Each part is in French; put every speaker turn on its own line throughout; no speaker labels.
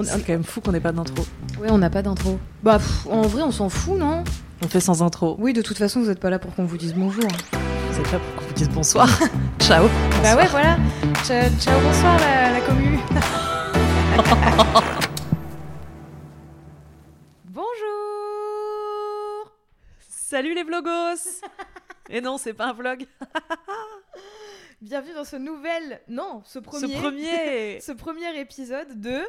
C'est quand même fou qu'on n'ait pas d'intro.
Ouais, on n'a pas d'intro. Bah, pff, en vrai, on s'en fout, non?
On fait sans intro.
Oui, de toute façon, vous êtes pas là pour qu'on vous dise bonjour.
Vous êtes là pour qu'on vous dise bonsoir. Ciao.
Bah ouais, voilà. Ciao, ciao, bonsoir la, la commu. Bonjour.
Salut les vlogos Et non, c'est pas un vlog.
Bienvenue dans ce nouvel, non, ce premier,
Ce premier
ce premier épisode de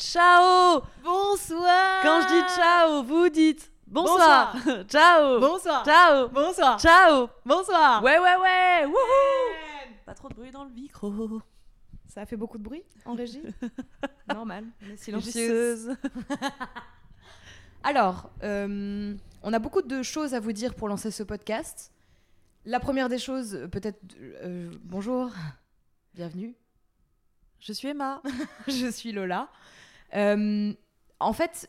Ciao
Bonsoir.
Quand je dis ciao, vous dites bonsoir. ciao
Bonsoir.
Ciao
Bonsoir.
Ciao
Bonsoir.
Ouais, ouais, ouais Wouhou Pas trop de bruit dans le micro.
Ça a fait beaucoup de bruit en régie? Normal, silencieuse. Alors, euh, on a beaucoup de choses à vous dire pour lancer ce podcast. La première des choses, peut-être. euh, bonjour, bienvenue.
Je suis Emma.
Je suis Lola. Euh, en fait,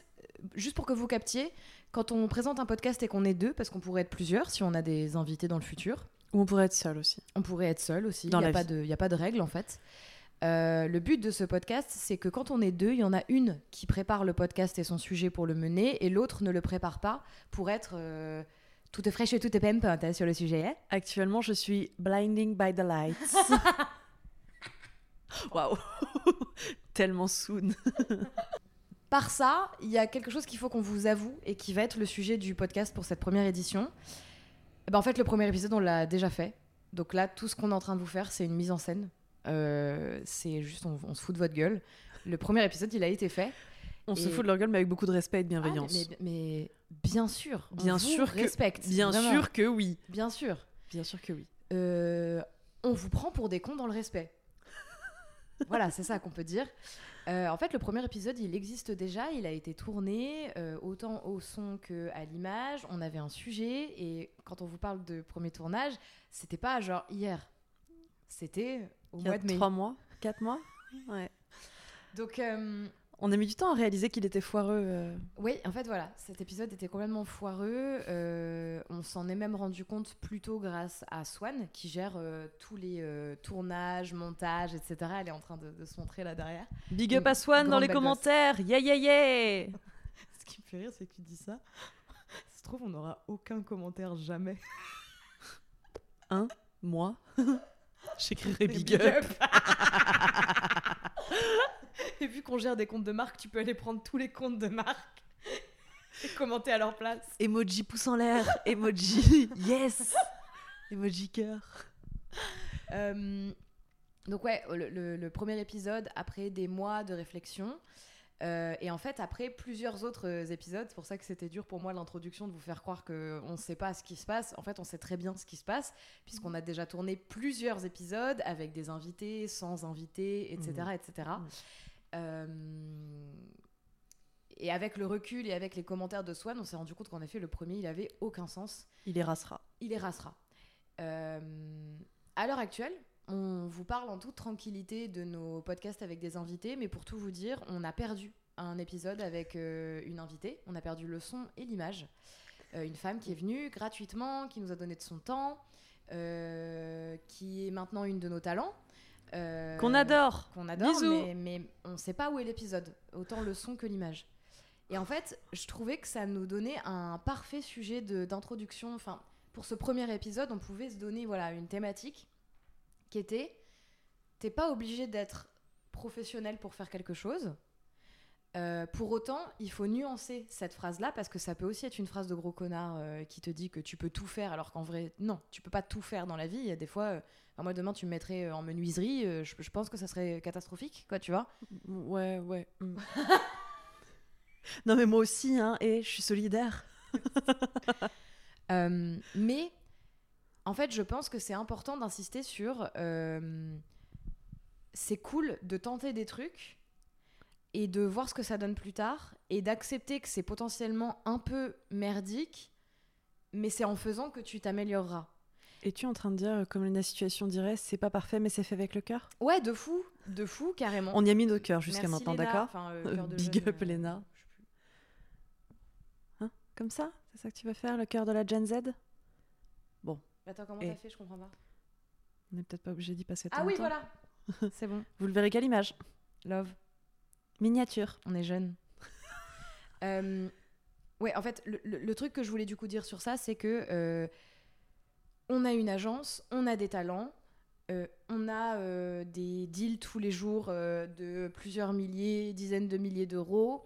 juste pour que vous captiez, quand on présente un podcast et qu'on est deux, parce qu'on pourrait être plusieurs si on a des invités dans le futur,
Ou on pourrait être seul aussi.
on pourrait être seul aussi. Il n'y a, pas de- y a pas de règle en fait. Euh, le but de ce podcast, c'est que quand on est deux, il y en a une qui prépare le podcast et son sujet pour le mener, et l'autre ne le prépare pas pour être euh, toute fraîche et toute pimpante hein, sur le sujet. hein?
Actuellement, je suis blinding by the lights. Waouh Tellement soon.
Par ça, il y a quelque chose qu'il faut qu'on vous avoue et qui va être le sujet du podcast pour cette première édition. Eh ben, en fait, le premier épisode, on l'a déjà fait. Donc là, tout ce qu'on est en train de vous faire, c'est une mise en scène. Euh, c'est juste, on, on se fout de votre gueule. Le premier épisode, il a été fait.
On se fout de leur gueule, mais avec beaucoup de respect et de
Ah,
bienveillance.
mais, mais bien sûr, on
Bien
vous
sûr que-
respecte.
Bien
vraiment.
sûr que oui.
Bien sûr.
Bien sûr que oui.
Euh, on vous prend pour des cons dans le respect. Voilà, c'est ça qu'on peut dire. Euh, en fait, le premier épisode, il existe déjà. Il a été tourné euh, autant au son que à l'image. On avait un sujet et quand on vous parle de premier tournage, c'était pas genre hier. C'était au mois de mai.
trois mois, quatre mois. Ouais.
Donc euh,
On a mis du temps à réaliser qu'il était foireux. euh.
Oui, en fait, voilà, cet épisode était complètement foireux. Euh, on s'en est même rendu compte plutôt grâce à Swan, qui gère euh, tous les tournages, montages, etc. Elle est en train de, de se montrer là derrière.
Big up à Swan dans les commentaires. Yeah, yeah, yeah
Ce qui me fait rire, c'est que tu dis ça. Ça se trouve, on n'aura aucun commentaire jamais.
Moi J'écrirai big, up.
Et vu qu'on gère des comptes de marque, tu peux aller prendre tous les comptes de marque et commenter à leur place.
Emoji pouce en l'air. Emoji yes Emoji cœur.
Euh, donc ouais, le, le- le premier épisode, après des mois de réflexion, euh, et en fait après plusieurs autres épisodes, c'est pour ça que c'était dur pour moi l'introduction de vous faire croire qu'on ne sait pas ce qui se passe. En fait, on sait très bien ce qui se passe, puisqu'on a déjà tourné plusieurs épisodes avec des invités, sans invités, etc. Etc. et avec le recul et avec les commentaires de Swan, on s'est rendu compte qu'en effet, le premier, il avait aucun sens
Il érasera.
il érasera. Euh, à l'heure actuelle, on vous parle en toute tranquillité de nos podcasts avec des invités, mais pour tout vous dire, on a perdu un épisode avec euh, une invitée. On a perdu le son et l'image. Euh, une femme qui est venue gratuitement, qui nous a donné de son temps, euh, qui est maintenant une de nos talents. Euh,
Qu'on adore
qu'on adore,
Bisous.
mais, mais on ne sait pas où est l'épisode, autant le son que l'image. Et en fait, je trouvais que ça nous donnait un parfait sujet d'introduction. Enfin, pour ce premier épisode, on pouvait se donner voilà une thématique qui était t'es pas obligé d'être professionnel pour faire quelque chose. Euh, pour autant, il faut nuancer cette phrase-là parce que ça peut aussi être une phrase de gros connard euh, qui te dit que tu peux tout faire alors qu'en vrai, non, tu peux pas tout faire dans la vie. Il y a des fois, euh, enfin, moi demain tu me mettrais en menuiserie, je, je pense que ça serait catastrophique, quoi, tu vois.
Ouais, ouais. mm. non mais moi aussi, hein, et je suis solidaire.
Mais en fait, je pense que c'est important d'insister sur c'est cool de tenter des trucs et de voir ce que ça donne plus tard et d'accepter que c'est potentiellement un peu merdique, mais c'est en faisant que tu t'amélioreras.
Es-tu en train de dire, euh, comme la situation dirait, c'est pas parfait mais c'est fait avec le cœur?
Ouais, de fou, de fou, carrément.
On y a mis nos cœurs jusqu'à maintenant, d'accord?
Enfin, euh,
Euh, big
jeune,
up,
euh,
Léna.
plus.
Comme ça? C'est ça que tu vas faire, le cœur de la Gen Z?
Attends, comment
Et-
t'as fait? Je comprends pas.
On n'est peut-être pas obligé d'y passer
Ah
tant
oui,
de temps.
voilà. c'est bon.
Vous le verrez qu'à l'image.
Love.
Miniature.
On est jeune. Euh, ouais, en fait, le, le- le truc que je voulais du coup dire sur ça, c'est que euh, on a une agence, on a des talents, euh, on a des deals tous les jours de plusieurs milliers, dizaines de milliers d'euros.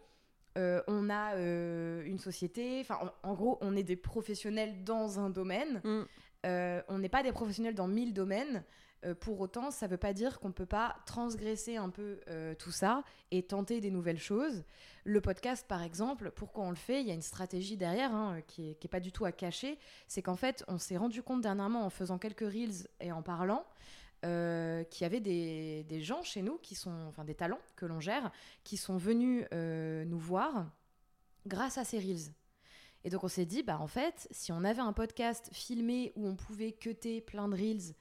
On a une société, enfin en, en gros, on est des professionnels dans un domaine.
Mm.
On n'est pas des professionnels dans mille domaines. Euh, pour autant, ça ne veut pas dire qu'on ne peut pas transgresser un peu euh, tout ça et tenter des nouvelles choses. Le podcast, par exemple, pourquoi on le fait? Il y a une stratégie derrière hein, qui n'est qui est pas du tout à cacher. C'est qu'en fait, on s'est rendu compte dernièrement en faisant quelques reels et en parlant euh, qu'il y avait des, gens chez nous qui sont, enfin des talents que l'on gère, qui sont venus euh, nous voir grâce à ces reels. Et donc on s'est dit, bah en fait, si on avait un podcast filmé où on pouvait cutter plein de reels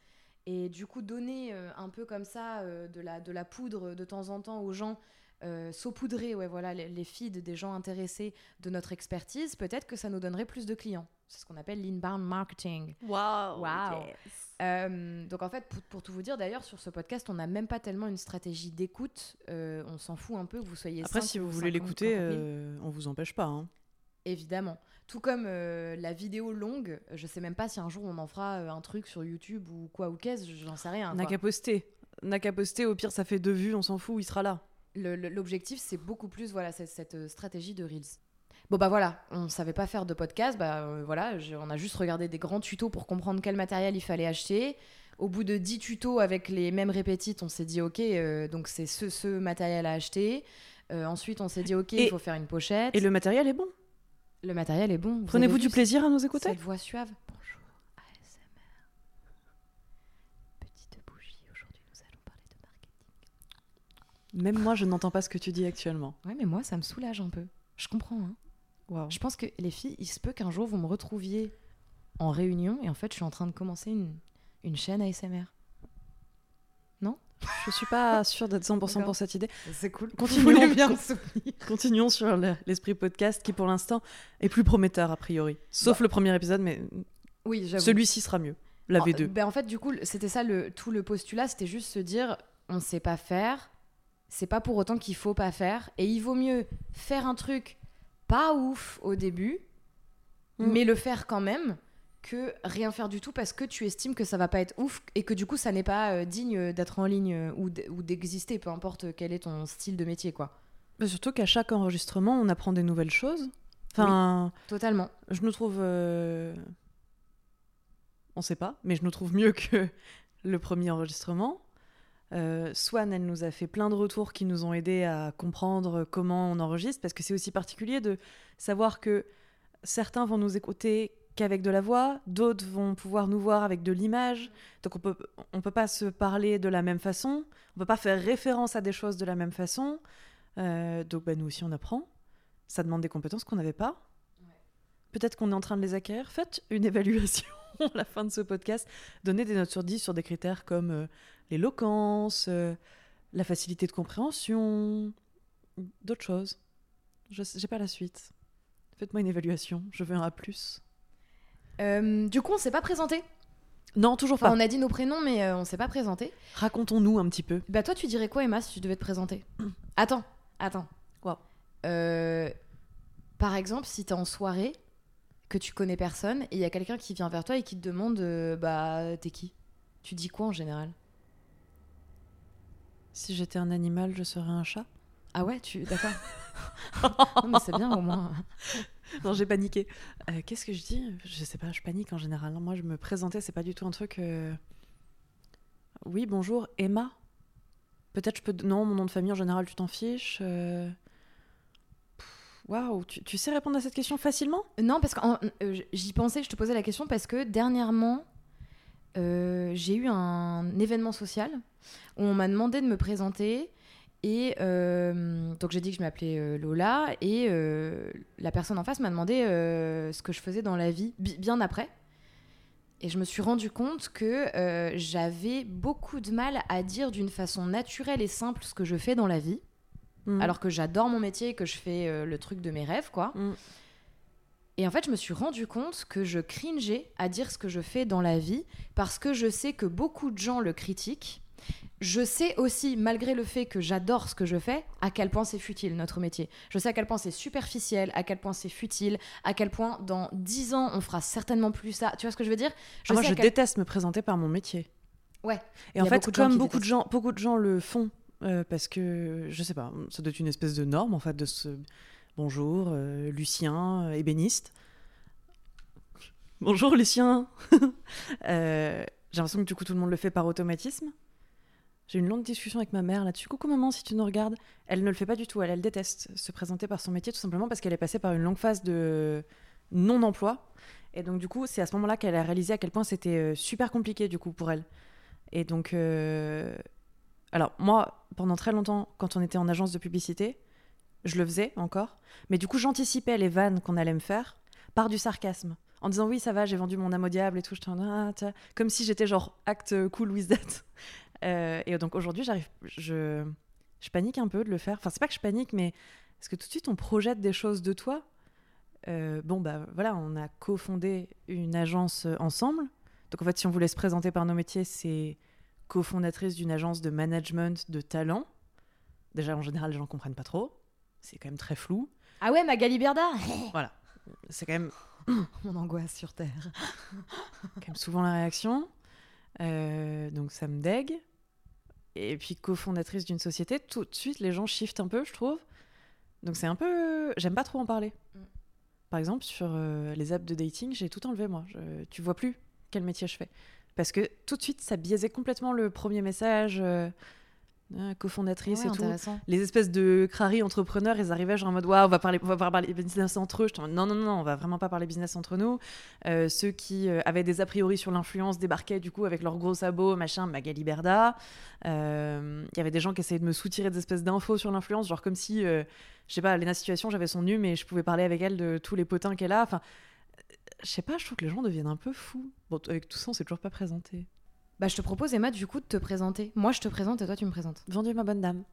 et du coup donner euh, un peu comme ça euh, de, la, de la poudre de temps en temps aux gens, euh, saupoudrer ouais, voilà, les, les feeds des gens intéressés de notre expertise, peut-être que ça nous donnerait plus de clients. C'est ce qu'on appelle l'inbound marketing. Euh, donc en fait, pour, pour tout vous dire, d'ailleurs, sur ce podcast, on n'a même pas tellement une stratégie d'écoute. Euh, on s'en fout un peu que vous soyez
Après,
5
si
ou
vous voulez
50,
l'écouter,
50 000.
euh, on vous empêche pas. hein.
Évidemment. Tout comme euh, la vidéo longue, je sais même pas si un jour on en fera euh, un truc sur YouTube ou quoi ou qu'est-ce, j'en sais rien.
N'a qu'à poster. N'a qu'à poster. Au pire, ça fait deux vues, on s'en fout, il sera là.
L'objectif, c'est beaucoup plus voilà, cette, cette, euh, stratégie de Reels. Bon bah voilà, on savait pas faire de podcast, bah euh, voilà, je- on a juste regardé des grands tutos pour comprendre quel matériel il fallait acheter. Au bout de 10 tutos avec les mêmes répétites, on s'est dit ok, donc c'est ce, ce matériel à acheter. Ensuite, on s'est dit ok, il faut faire une pochette.
Et le matériel est bon.
Le matériel est bon. Vous
Prenez-vous du plaisir à nous écouter?
Cette voix suave? Bonjour, ASMR. Petite bougie, aujourd'hui nous allons parler de marketing.
Même moi, je n'entends pas ce que tu dis actuellement.
Ouais, mais moi ça me soulage un peu. Je comprends. Hein.
Waouh.
Je pense que les filles, il se peut qu'un jour vous me retrouviez en réunion et en fait je suis en train de commencer une, une chaîne ASMR.
Je suis pas sûre d'être 100%
D'accord.
pour cette idée.
C'est cool.
Continuons.
Bien.
Continuons sur le- l'esprit podcast qui, pour l'instant, est plus prometteur a priori. Sauf le premier épisode, mais
Oui,
celui-ci sera mieux. La
En-
V2.
ben, en fait, du coup, c'était ça le, tout le postulat, c'était juste se dire on sait pas faire, c'est pas pour autant qu'il faut pas faire, et il vaut mieux faire un truc pas ouf au début,
Mm.
mais le faire quand même, que rien faire du tout parce que tu estimes que ça va pas être ouf et que du coup ça n'est pas euh, digne d'être en ligne euh, ou d'exister, peu importe quel est ton style de métier, quoi.
Mais surtout qu'à chaque enregistrement, on apprend des nouvelles choses. Enfin,
Totalement.
je nous trouve. euh, On sait pas, mais je nous trouve mieux que le premier enregistrement. Euh, Swan, elle nous a fait plein de retours qui nous ont aidés à comprendre comment on enregistre, parce que c'est aussi particulier de savoir que certains vont nous écouter qu'avec de la voix, d'autres vont pouvoir nous voir avec de l'image. Donc on peut, on peut pas se parler de la même façon, on peut pas faire référence à des choses de la même façon. Euh, donc bah, nous aussi on apprend. Ça demande des compétences qu'on n'avait pas. Peut-être qu'on est en train de les acquérir. Faites une évaluation à la fin de ce podcast. Donnez des notes sur 10 sur des critères comme euh, l'éloquence, euh, la facilité de compréhension, d'autres choses. Je n'ai pas la suite. Faites-moi une évaluation. Je veux un A+.
Euh, du coup, on s'est pas présenté.
Non, toujours
Enfin,
pas.
on a dit nos prénoms, mais euh, on s'est pas présenté.
Racontons-nous un petit peu.
Bah toi, tu dirais quoi, Emma, si tu devais te présenter Attends, attends.
Wow.
Euh, par exemple, si t'es en soirée, que tu connais personne, et il y a quelqu'un qui vient vers toi et qui te demande, euh, bah, t'es qui? Tu dis quoi en général?
Si j'étais un animal, je serais un chat.
Ah ouais, tu... D'accord. non, mais c'est bien au moins.
Non, j'ai paniqué. Euh, Qu'est-ce que je dis? Je sais pas, je panique en général. Moi, je me présentais, c'est pas du tout un truc. euh, Oui, bonjour, Emma. Peut-être je peux. Non, mon nom de famille en général, tu t'en fiches. euh, Waouh, tu, sais répondre à cette question facilement?
Non, parce que j'y pensais, je te posais la question parce que dernièrement, euh, j'ai eu un événement social où on m'a demandé de me présenter. Et euh, donc j'ai dit que je m'appelais euh, Lola et euh, la personne en face m'a demandé ce que je faisais dans la vie bi- bien après. Et je me suis rendu compte que j'avais beaucoup de mal à dire d'une façon naturelle et simple ce que je fais dans la vie,
Mm.
alors que j'adore mon métier et que je fais le truc de mes rêves, quoi.
Mm.
Et en fait, je me suis rendu compte que je cringeais à dire ce que je fais dans la vie parce que je sais que beaucoup de gens le critiquent Je sais aussi, malgré le fait que j'adore ce que je fais, à quel point c'est futile notre métier. Je sais à quel point c'est superficiel, à quel point c'est futile, à quel point dans 10 ans on fera certainement plus ça. Tu vois ce que je veux dire?
Ah, moi,
sais
je
quel-
déteste me présenter par mon métier.
Ouais.
Et en fait,
beaucoup
comme beaucoup de gens, beaucoup de gens le font, euh, parce que je sais pas, ça doit être une espèce de norme en fait de ce bonjour euh, Lucien, euh, ébéniste. Bonjour Lucien. J'ai l'impression que du coup tout le monde le fait par automatisme. J'ai une longue discussion avec ma mère là-dessus. Coucou maman, si tu nous regardes, elle ne le fait pas du tout. Elle, elle déteste se présenter par son métier tout simplement parce qu'elle est passée par une longue phase de non-emploi. Et donc du coup, c'est à ce moment-là qu'elle a réalisé à quel point c'était euh, super compliqué du coup pour elle. Et donc, euh, alors moi, pendant très longtemps, quand on était en agence de publicité, je le faisais encore. Mais du coup, j'anticipais les vannes qu'on allait me faire par du sarcasme. En disant oui, ça va, j'ai vendu mon âme au diable et tout. Ah, comme si j'étais genre acte cool with that. Euh, et donc aujourd'hui, j'arrive, je, je panique un peu de le faire. Enfin, c'est pas que je panique, mais parce que tout de suite, on projette des choses de toi? Euh, bon, bah voilà, on a cofondé une agence ensemble. Donc en fait, si on voulait se présenter par nos métiers, c'est cofondatrice d'une agence de management de talent. Déjà, en général, les gens comprennent pas trop. C'est quand même très flou.
Ah ouais, Magali Berda
C'est quand même,
Mon angoisse sur Terre.
quand même souvent la réaction. Euh, donc ça me dégue. Et puis cofondatrice d'une société, tout de suite, les gens shiftent un peu, je trouve. Donc c'est un peu... J'aime pas trop en parler.
Mm.
Par exemple, sur euh, les apps de dating, j'ai tout enlevé, moi. Je- Tu vois plus quel métier je fais. Parce que tout de suite, ça biaisait complètement le premier message. euh, euh, cofondatrice
Ouais,
et tout. les espèces de crari entrepreneurs, ils arrivaient genre en mode waouh, on va parler, on va parler business entre eux. En mode, non, non, non, on va vraiment pas parler business entre nous. Euh, ceux qui euh, avaient des a priori sur l'influence débarquaient du coup avec leurs gros sabots, machin, Magali Berda. Euh, Il y avait des gens qui essayaient de me soutirer des espèces d'infos sur l'influence, genre comme si, je sais pas, Léna Situation, j'avais son nu, mais je pouvais parler avec elle de tous les potins qu'elle a. Enfin, je sais pas, je trouve que les gens deviennent un peu fous. Bon, avec tout ça, on s'est toujours pas présenté.
Bah, je te propose, Emma, du coup, de te présenter. Moi, je te présente et toi, tu me présentes.
Vendu ma bonne dame.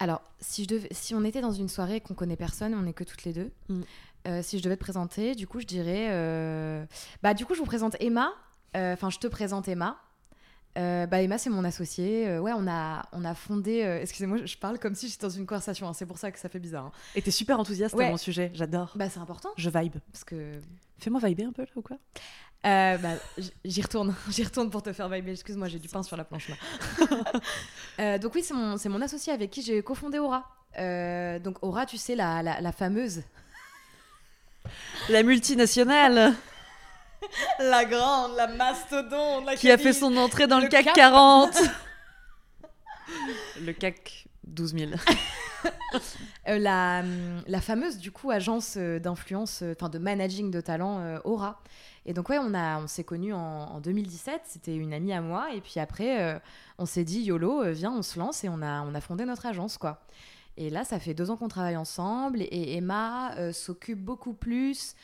Alors, si, je devais, si on était dans une soirée et qu'on connaît personne, on n'est que toutes les deux,
Mm.
euh, si je devais te présenter, du coup, je dirais. euh, Bah, du coup, je vous présente Emma. Euh, Enfin, je te présente Emma. Bah, Emma, c'est mon associée. Ouais, on a, on a fondé. Excusez-moi, je parle comme si j'étais dans une conversation. hein, C'est pour ça que ça fait bizarre. hein.
Et t'es super enthousiaste
Ouais.
à mon sujet, j'adore.
Bah, c'est important.
Je vibe.
Parce que.
Fais-moi vibrer un peu là ou quoi?
Euh, bah, j'y retourne, j'y retourne pour te faire vibrer. Excuse-moi, j'ai du pain sur la planche là. Euh, donc oui, c'est mon, mon associé avec qui j'ai cofondé Aura. Euh, donc Aura, tu sais, la, la, la fameuse,
La multinationale
la grande, la mastodonte, la
qui a fait son entrée dans le,
le
CAC
Cap.
40. le CAC 12 000.
Euh, la, hum, la fameuse du coup agence euh, d'influence, euh, enfin de managing de talent Aura. Et donc ouais, on on s'est connus en, en 2017. C'était une amie à moi. Et puis après, on s'est dit YOLO, viens, on se lance et on a, on a fondé notre agence quoi. Et là, ça fait deux ans qu'on travaille ensemble. Et Emma s'occupe beaucoup plus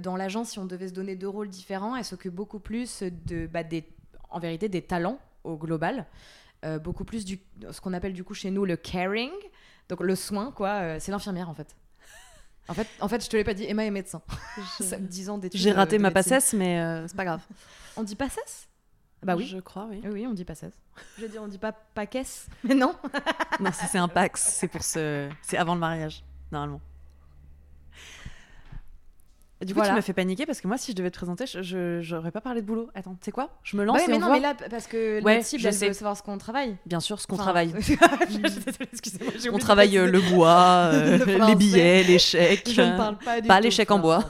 dans l'agence. Si on devait se donner deux rôles différents, elle s'occupe beaucoup plus de, bah, en vérité, des talents au global. Euh, beaucoup plus du ce qu'on appelle du coup chez nous le caring. Donc le soin, quoi, euh, c'est l'infirmière en fait. En fait, en fait, je te l'ai pas dit, Emma est médecin. Ça- 10 ans d'études.
J'ai raté
euh, de
ma passesse, mais euh, c'est pas grave.
On dit passesse? Bah oui.
Je crois, oui.
Oui, on dit passesse. Je veux dire, on dit pas paquesse, mais non.
Non, ça c'est un Pax, c'est pour ce... C'est avant le mariage, normalement. Du coup,
Voilà.
tu m'as fait paniquer parce que moi, si je devais te présenter, je- j'aurais pas parlé de boulot. Attends, tu sais quoi? Je me lance
Ouais,
et
mais
on
non,
voit.
mais là, parce que
Ouais,
la cible,
je
elle
sais.
veut savoir ce qu'on travaille.
Bien sûr, ce qu'on
Enfin,
travaille.
excusez-moi,
On travaille euh, le bois, euh,
Le
les billets, les chèques.
Je ne parle pas du
pas
tout
les chèques en bois.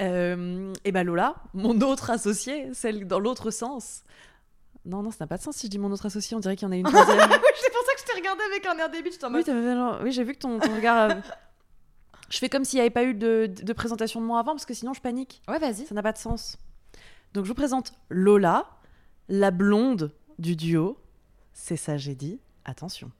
Euh, et ben Lola, mon autre associée, celle dans l'autre sens. Non, non, ça n'a pas de sens si je dis mon autre associée, on dirait qu'il y en a une troisième.
C'est pour ça que je t'ai regardé avec un air débile, je t'en
oui,
mode.
oui, j'ai vu que ton, ton regard. Je fais comme s'il n'y avait pas eu de, de présentation de moi avant, parce que sinon je panique.
Ouais, vas-y.
Ça n'a pas de sens. Donc je vous présente Lola, la blonde du duo. C'est ça, j'ai dit. Attention.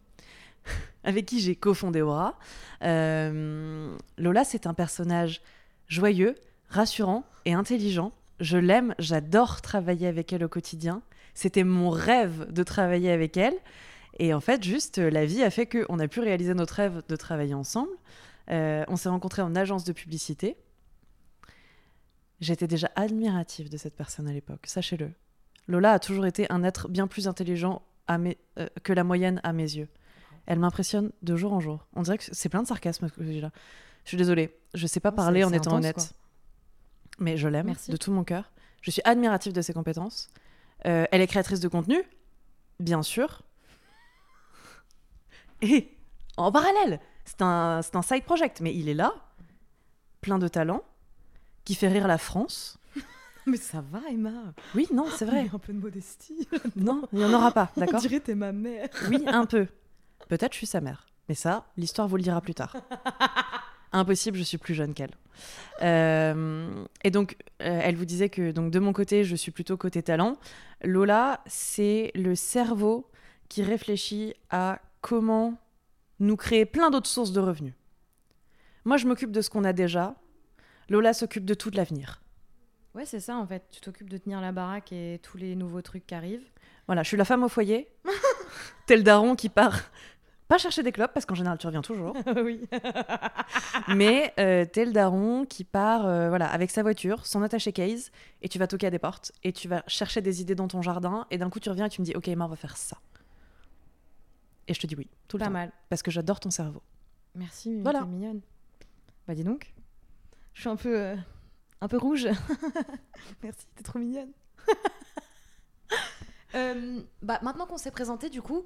Avec qui j'ai cofondé Aura. Euh, Lola, c'est un personnage joyeux, rassurant et intelligent. Je l'aime, j'adore travailler avec elle au quotidien. C'était mon rêve de travailler avec elle. Et en fait, juste, la vie a fait qu'on a pu réaliser notre rêve de travailler ensemble. Euh, on s'est rencontrés en agence de publicité. J'étais déjà admirative de cette personne à l'époque, sachez-le. Lola a toujours été un être bien plus intelligent à mes- euh, que la moyenne à mes yeux. Elle m'impressionne de jour en jour. On dirait que c'est plein de sarcasme ce que je dis là. Je suis désolée, je sais pas
Non,
parler en étant
intense,
honnête.
quoi.
Mais je l'aime de tout mon cœur. Je suis admirative de ses compétences. Euh, elle est créatrice de contenu, bien sûr. Et en parallèle, c'est un, c'est un side project, mais il est là, plein de talent, qui fait rire la France.
Mais ça va, Emma.
Oui, non, c'est vrai.
un peu de modestie.
Non, il n'y en aura pas, d'accord
dirait t'es ma mère.
Oui, un peu. Peut-être je suis sa mère. Mais ça, l'histoire vous le dira plus tard. Impossible, je suis plus jeune qu'elle. Euh, et donc, euh, elle vous disait que donc de mon côté, je suis plutôt côté talent. Lola, c'est le cerveau qui réfléchit à comment nous créer plein d'autres sources de revenus. Moi, je m'occupe de ce qu'on a déjà. Lola s'occupe de tout de l'avenir.
Ouais, c'est ça en fait. Tu t'occupes de tenir la baraque et tous les nouveaux trucs qui arrivent.
Voilà, je suis la femme au foyer. Tel daron qui part pas chercher des clopes parce qu'en général tu reviens toujours.
oui.
Mais euh, t'es le daron qui part euh, voilà, avec sa voiture, son attaché case, et tu vas toquer à des portes, et tu vas chercher des idées dans ton jardin, et d'un coup tu reviens et tu me dis Ok, Emma, on va faire ça. Et je te dis oui, tout le
Pas
temps.
mal.
Parce que j'adore ton cerveau.
Merci, mais
Voilà.
t'es mignonne. Bah dis donc. Je suis un peu, euh, un peu rouge. Merci, t'es trop mignonne. Euh, bah maintenant qu'on s'est présenté, du coup,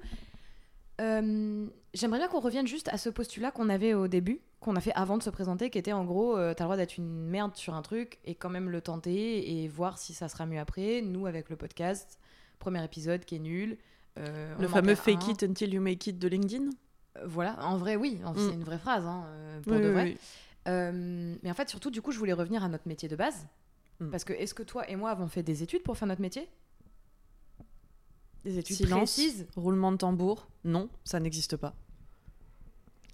euh, j'aimerais bien qu'on revienne juste à ce postulat qu'on avait au début, qu'on a fait avant de se présenter, qui était en gros, t'as le droit d'être une merde sur un truc et quand même le tenter et voir si ça sera mieux après. Nous, avec le podcast, premier épisode qui est nul. Euh,
Le fameux fake it until you make it de LinkedIn.
Euh, Voilà, en vrai, oui, en-
Mm.
c'est une vraie phrase, hein, euh, pour
Oui,
de vrai.
oui.
Mais en fait, surtout, du coup, je voulais revenir à notre métier de base.
Mm.
Parce que est-ce que toi et moi avons fait des études pour faire notre métier? Des études
Silence,
précises?
roulement de tambour, non, ça n'existe pas.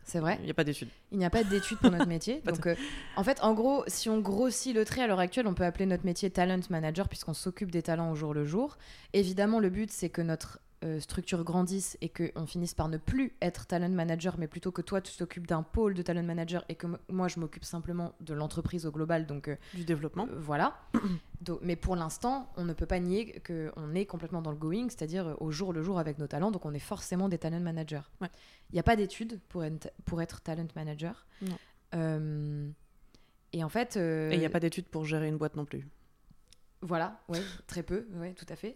C'est vrai?
Il n'y a pas d'études.
Il n'y a pas d'études pour notre métier. Donc, euh, en fait, en gros, si on grossit le trait à l'heure actuelle, on peut appeler notre métier talent manager puisqu'on s'occupe des talents au jour le jour. Évidemment, le but, c'est que notre euh, structure grandisse et qu'on finisse par ne plus être talent manager, mais plutôt que toi, tu t'occupes d'un pôle de talent manager et que moi, je m'occupe simplement de l'entreprise au global. Donc, euh,
Du développement.
Euh, voilà. Donc, mais pour l'instant, on ne peut pas nier qu'on est complètement dans le going, c'est-à-dire au jour le jour avec nos talents, donc on est forcément des talent managers. Il
Ouais.
n'y a pas d'études pour être, pour être talent manager.
Non.
Et en fait.
Et il n'y a pas d'études pour gérer une boîte non plus.
Voilà, ouais, très peu, ouais, tout à fait.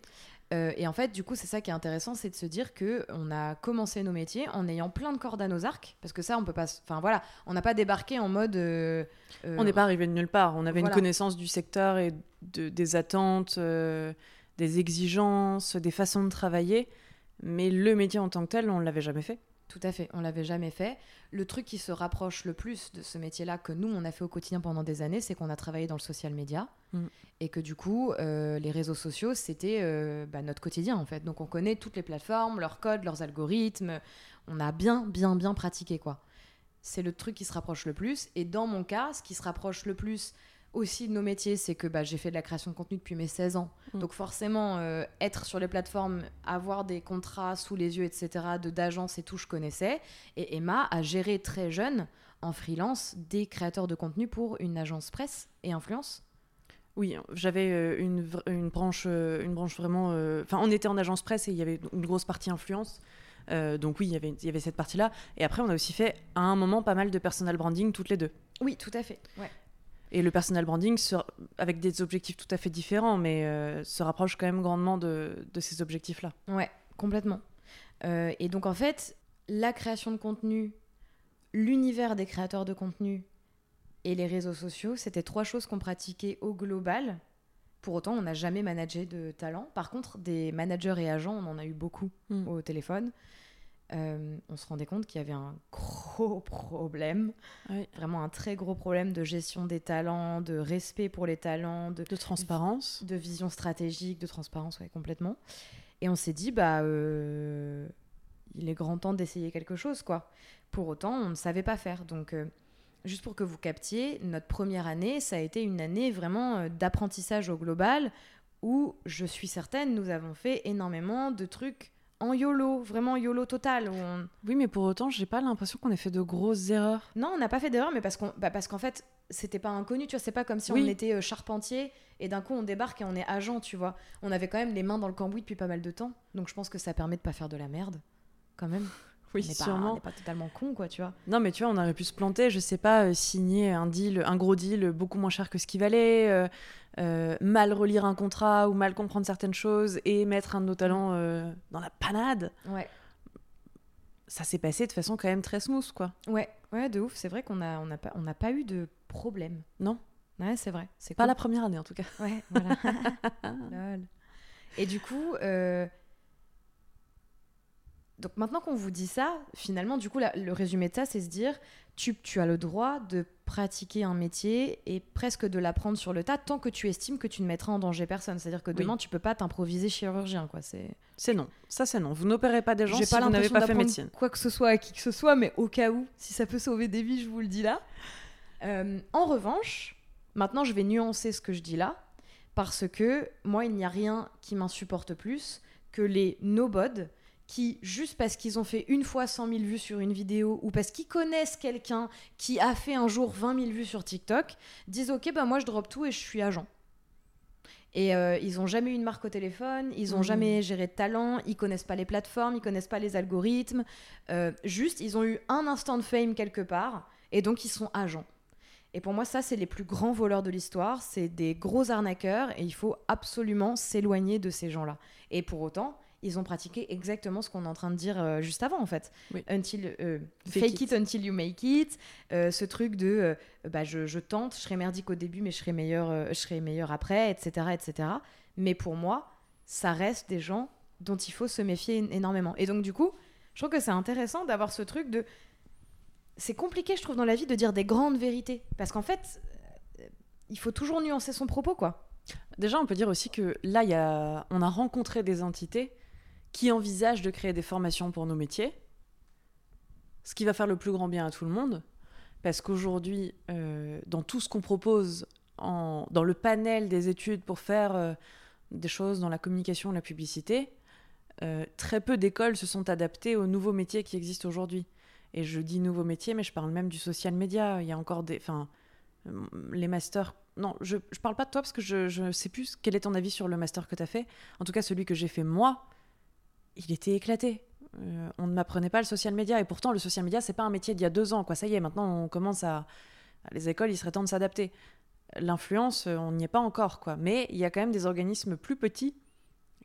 Euh, et en fait, du coup, c'est ça qui est intéressant, c'est de se dire que on a commencé nos métiers en ayant plein de cordes à nos arcs, parce que ça, on peut pas. Enfin voilà, on n'a pas débarqué en mode. euh, euh,
On n'est pas arrivé de nulle part. On avait
voilà.
une connaissance du secteur et de, des attentes, euh, des exigences, des façons de travailler. Mais le métier en tant que tel, on ne l'avait jamais fait.
Tout à fait, on l'avait jamais fait. Le truc qui se rapproche le plus de ce métier-là que nous, on a fait au quotidien pendant des années, c'est qu'on a travaillé dans le social media.
Mm.
Et que du coup, euh, les réseaux sociaux, c'était euh, bah, notre quotidien en fait. Donc on connaît toutes les plateformes, leurs codes, leurs algorithmes. On a bien, bien, bien pratiqué quoi. C'est le truc qui se rapproche le plus. Et dans mon cas, ce qui se rapproche le plus aussi de nos métiers, c'est que bah, j'ai fait de la création de contenu depuis mes 16 ans.
Mm.
Donc forcément, euh, être sur les plateformes, avoir des contrats sous les yeux, etc., de d'agences et tout, je connaissais. Et Emma a géré très jeune, en freelance, des créateurs de contenu pour une agence presse et influence.
Oui, j'avais euh, une, branche, euh, une branche vraiment. euh, Enfin, on était en agence presse et il y avait une grosse partie influence. Euh, donc oui, il y avait- il y avait cette partie-là. Et après, on a aussi fait à un moment pas mal de personal branding toutes les deux.
Oui, tout à fait. Ouais.
Et le personal branding, se- avec des objectifs tout à fait différents, mais euh, se rapproche quand même grandement de, de ces objectifs-là.
Ouais, complètement. Euh, et donc en fait, la création de contenu, l'univers des créateurs de contenu et les réseaux sociaux, c'était trois choses qu'on pratiquait au global. Pour autant, on n'a jamais managé de talent. Par contre, des managers et agents, on en a eu beaucoup
Mm.
au téléphone. Euh, on se rendait compte qu'il y avait un gros problème,
Oui.
vraiment un très gros problème de gestion des talents, de respect pour les talents, de
De transparence.
de vision stratégique, de transparence, ouais, complètement. Et on s'est dit, bah, euh, il est grand temps d'essayer quelque chose, quoi. Pour autant, on ne savait pas faire. Donc, euh, juste pour que vous captiez, notre première année, ça a été une année vraiment d'apprentissage au global, où je suis certaine, nous avons fait énormément de trucs en YOLO, vraiment YOLO total. où on-
Oui, mais pour autant, j'ai pas l'impression qu'on ait fait de grosses erreurs.
Non, on n'a pas fait d'erreur, mais parce qu'en bah, parce qu'en fait, c'était pas inconnu, tu vois. C'est pas comme si
Oui.
on était euh, charpentier et d'un coup on débarque et on est agent, tu vois. On avait quand même les mains dans le cambouis depuis pas mal de temps, donc je pense que ça permet de pas faire de la merde, quand même.
Oui,
on n'est pas,
sûrement.
on n'est pas totalement con, quoi, tu vois.
Non, mais tu vois, on aurait pu se planter, je sais pas, euh, signer un deal, un gros deal beaucoup moins cher que ce qu'il valait, euh, euh, mal relire un contrat ou mal comprendre certaines choses et mettre un de nos talents euh, dans la panade.
Ouais,
Ça s'est passé de façon quand même très smooth, quoi.
ouais, ouais, de ouf. C'est vrai qu'on a, on n'a pas, on n'a pas eu de problème.
Non.
Ouais, c'est vrai. C'est
Pas
cool.
la première année en tout cas.
Ouais, voilà. Lol. Et du coup, euh, donc maintenant qu'on vous dit ça, finalement, du coup, la- le résumé de ça, c'est se dire, tu, tu as le droit de pratiquer un métier et presque de l'apprendre sur le tas tant que tu estimes que tu ne mettras en danger personne. C'est-à-dire que
Oui.
demain, tu peux pas t'improviser chirurgien, quoi. C'est.
C'est non. Ça, c'est non. Vous n'opérez pas des gens si vous n'avez pas fait médecine.
Quoi que ce soit à qui que ce soit, mais au cas où, si ça peut sauver des vies, je vous le dis là. Euh, en revanche, maintenant je vais nuancer ce que je dis là, parce que moi, il n'y a rien qui m'insupporte plus que les no-bod qui, juste parce qu'ils ont fait une fois 100 000 vues sur une vidéo ou parce qu'ils connaissent quelqu'un qui a fait un jour 20 000 vues sur TikTok, disent Ok, bah moi je drop tout et je suis agent. Et euh, ils ont jamais eu une marque au téléphone, ils ont
Mhm.
jamais géré de talent, ils connaissent pas les plateformes, ils connaissent pas les algorithmes. Euh, juste, ils ont eu un instant de fame quelque part et donc ils sont agents. Et pour moi, ça, c'est les plus grands voleurs de l'histoire. C'est des gros arnaqueurs et il faut absolument s'éloigner de ces gens-là. Et pour autant, ils ont pratiqué exactement ce qu'on est en train de dire euh, juste avant, en fait.
Oui.
Until, euh,
Fake
fake,
it.
it. until you make it. Euh, ce truc de bah, je, je tente, je serai merdique au début, mais je serai meilleur, je serai meilleur après, etc., etc. Mais pour moi, ça reste des gens dont il faut se méfier énormément. Et donc, du coup, je trouve que c'est intéressant d'avoir ce truc de. C'est compliqué, je trouve, dans la vie de dire des grandes vérités. Parce qu'en fait, il faut toujours nuancer son propos, quoi.
Déjà, on peut dire aussi que là, y a... on a rencontré des entités qui envisagent de créer des formations pour nos métiers, ce qui va faire le plus grand bien à tout le monde, parce qu'aujourd'hui, euh, dans tout ce qu'on propose, en... dans le panel des études pour faire euh, des choses dans la communication, la publicité, euh, très peu d'écoles se sont adaptées aux nouveaux métiers qui existent aujourd'hui. Et je dis nouveaux métiers, mais je parle même du social media. Il y a encore des... Enfin, les masters non, je, je parle pas de toi parce que je, je sais plus quel est ton avis sur le master que tu as fait. En tout cas, celui que j'ai fait moi, il était éclaté. Euh, on ne m'apprenait pas le social media et pourtant le social media c'est pas un métier d'il y a deux ans quoi. Ça y est, maintenant on commence à les écoles, il serait temps de s'adapter. L'influence, euh, on n'y est pas encore quoi. Mais il y a quand même des organismes plus petits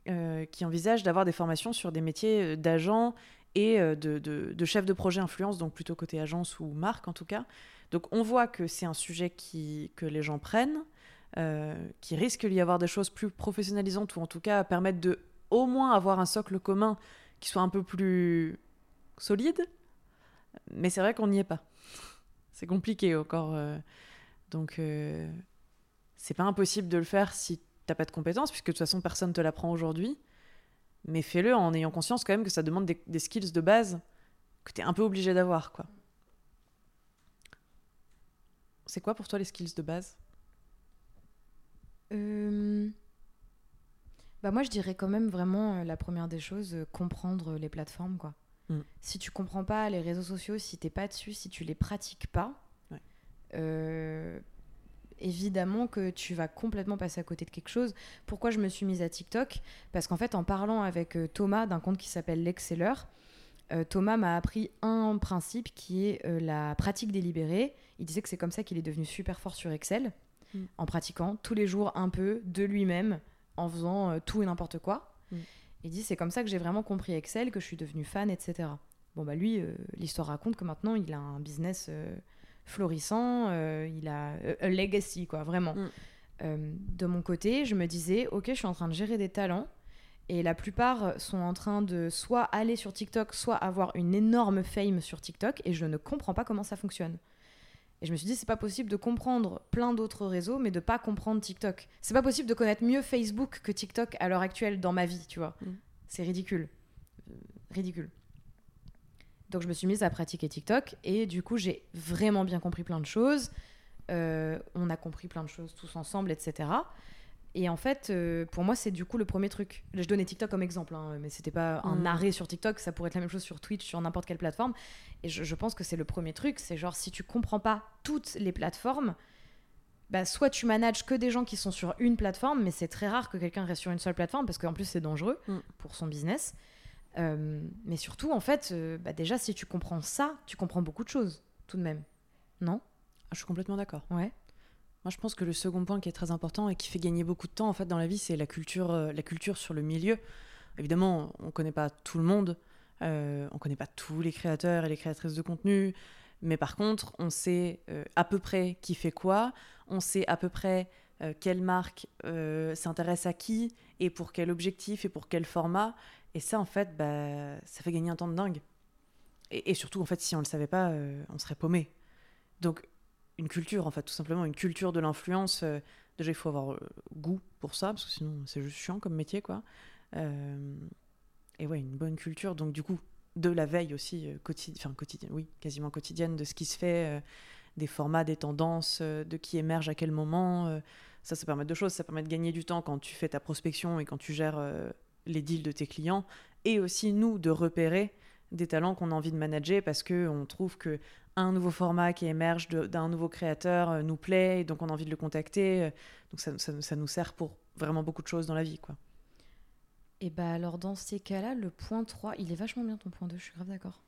euh, qui envisagent d'avoir des formations sur des métiers d'agents et de, de, chef de projet influence, donc plutôt côté agence ou marque en tout cas. Donc on voit que c'est un sujet qui, que les gens prennent, qui risque d'y avoir des choses plus professionnalisantes ou en tout cas permettre de au moins avoir un socle commun qui soit un peu plus solide. Mais c'est vrai qu'on n'y est pas. C'est compliqué encore. euh, donc euh, c'est pas impossible de le faire si t'as pas de compétences, puisque de toute façon personne te l'apprend aujourd'hui. Mais fais-le en ayant conscience quand même que ça demande des, skills de base que t'es un peu obligé d'avoir, quoi. C'est quoi pour toi les skills de base?
Euh, Bah moi, je dirais quand même vraiment euh, la première des choses, euh, comprendre les plateformes, quoi.
Mm.
Si tu comprends pas les réseaux sociaux, si t'es pas dessus, si tu les pratiques pas,
Ouais.
euh, évidemment que tu vas complètement passer à côté de quelque chose. Pourquoi je me suis mise à TikTok? Parce qu'en fait, en parlant avec euh, Thomas d'un compte qui s'appelle l'Exceller, euh, Thomas m'a appris un principe qui est euh, la pratique délibérée. Il disait que c'est comme ça qu'il est devenu super fort sur Excel,
Mm.
en pratiquant tous les jours un peu de lui-même, en faisant euh, tout et n'importe quoi.
Mm.
Il dit c'est comme ça que j'ai vraiment compris Excel, que je suis devenue fan, etc. Bon bah lui, euh, l'histoire raconte que maintenant il a un business euh, florissant, euh, il a a legacy quoi, vraiment.
Mm.
De mon côté, je me disais ok, je suis en train de gérer des talents. Et la plupart sont en train de soit aller sur TikTok, soit avoir une énorme fame sur TikTok, et je ne comprends pas comment ça fonctionne. Et je me suis dit, c'est pas possible de comprendre plein d'autres réseaux, mais de pas comprendre TikTok. C'est pas possible de connaître mieux Facebook que TikTok à l'heure actuelle dans ma vie, tu vois.
Mm.
C'est ridicule. Euh, ridicule. Donc je me suis mise à pratiquer TikTok, et du coup, j'ai vraiment bien compris plein de choses. Euh, on a compris plein de choses tous ensemble, etc. Et en fait, euh, pour moi, c'est du coup le premier truc. Là, je donnais TikTok comme exemple, hein, mais c'était pas un
Mm.
arrêt sur TikTok, ça pourrait être la même chose sur Twitch, sur n'importe quelle plateforme. Et je, je pense que c'est le premier truc. C'est genre, si tu comprends pas toutes les plateformes, bah, soit tu manages que des gens qui sont sur une plateforme, mais c'est très rare que quelqu'un reste sur une seule plateforme parce qu'en plus, c'est dangereux
Mm.
pour son business. Euh, mais surtout, en fait, euh, bah, déjà, si tu comprends ça, tu comprends beaucoup de choses, tout de même. Non?
Ah, Je suis complètement d'accord.
Ouais.
Moi, je pense que le second point qui est très important et qui fait gagner beaucoup de temps en fait dans la vie, c'est la culture, euh, la culture sur le milieu. Évidemment, on ne connaît pas tout le monde, euh, on ne connaît pas tous les créateurs et les créatrices de contenu, mais par contre, on sait euh, à peu près qui fait quoi, on sait à peu près quelle marque s'intéresse à qui et pour quel objectif et pour quel format. Et ça, en fait, bah, ça fait gagner un temps de dingue. Et, et surtout, en fait, si on ne le savait pas, on serait paumé. Donc, une culture, en fait, tout simplement, une culture de l'influence. euh, déjà, il faut avoir euh, goût pour ça, parce que sinon, c'est juste chiant comme métier, quoi. Euh, et ouais, une bonne culture. Donc, du coup, de la veille aussi, euh, quotidi- enfin, quotidienne, oui, quasiment quotidienne, de ce qui se fait, des formats, des tendances, de qui émerge à quel moment. ça, ça permet deux choses. Ça permet de gagner du temps quand tu fais ta prospection et quand tu gères les deals de tes clients. Et aussi, nous, de repérer des talents qu'on a envie de manager parce que on trouve que un nouveau format qui émerge d'un nouveau créateur euh, nous plaît, et donc on a envie de le contacter. euh, Donc ça, ça- ça nous sert pour vraiment beaucoup de choses dans la vie. Quoi.
Et bah alors dans ces cas-là, le point 3, il est vachement bien ton point 2, je suis grave d'accord.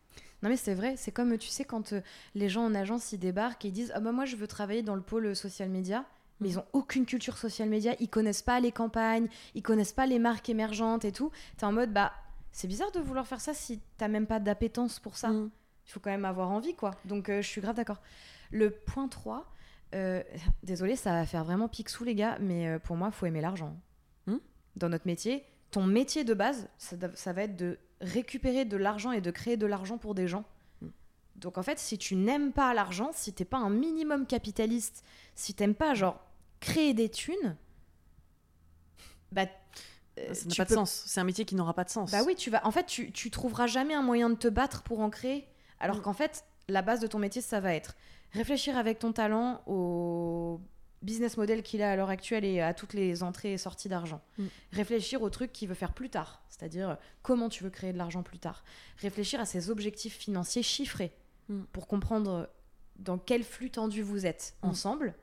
Non mais c'est vrai, c'est comme tu sais quand euh, les gens en agence ils débarquent et ils disent "Ah bah moi je veux travailler dans le pôle social média." Mais ils ont aucune culture social média, ils connaissent pas les campagnes, ils connaissent pas les marques émergentes et tout. T'es en mode bah c'est bizarre de vouloir faire ça si t'as même pas d'appétence pour ça.
Mm.
Il faut quand même avoir envie, quoi. Donc, euh, je suis grave d'accord. Le point 3, euh, désolé, ça va faire vraiment pique sous, les gars, mais euh, pour moi, il faut aimer l'argent.
Hmm
Dans notre métier, ton métier de base, ça, va être de récupérer de l'argent et de créer de l'argent pour des gens.
Hmm.
Donc, en fait, si tu n'aimes pas l'argent, si t'es pas un minimum capitaliste, si t'aimes pas, genre, créer des thunes, bah. Euh,
Ça n'a pas de sens. C'est un métier qui n'aura pas de sens.
bah oui, tu vas. En fait, tu, tu trouveras jamais un moyen de te battre pour en créer. Alors
Mm.
qu'en fait, la base de ton métier, ça va être réfléchir avec ton talent au business model qu'il a à l'heure actuelle et à toutes les entrées et sorties d'argent.
Mm.
Réfléchir au truc qu'il veut faire plus tard, c'est-à-dire comment tu veux créer de l'argent plus tard. Réfléchir à ses objectifs financiers chiffrés
Mm.
pour comprendre dans quel flux tendu vous êtes ensemble.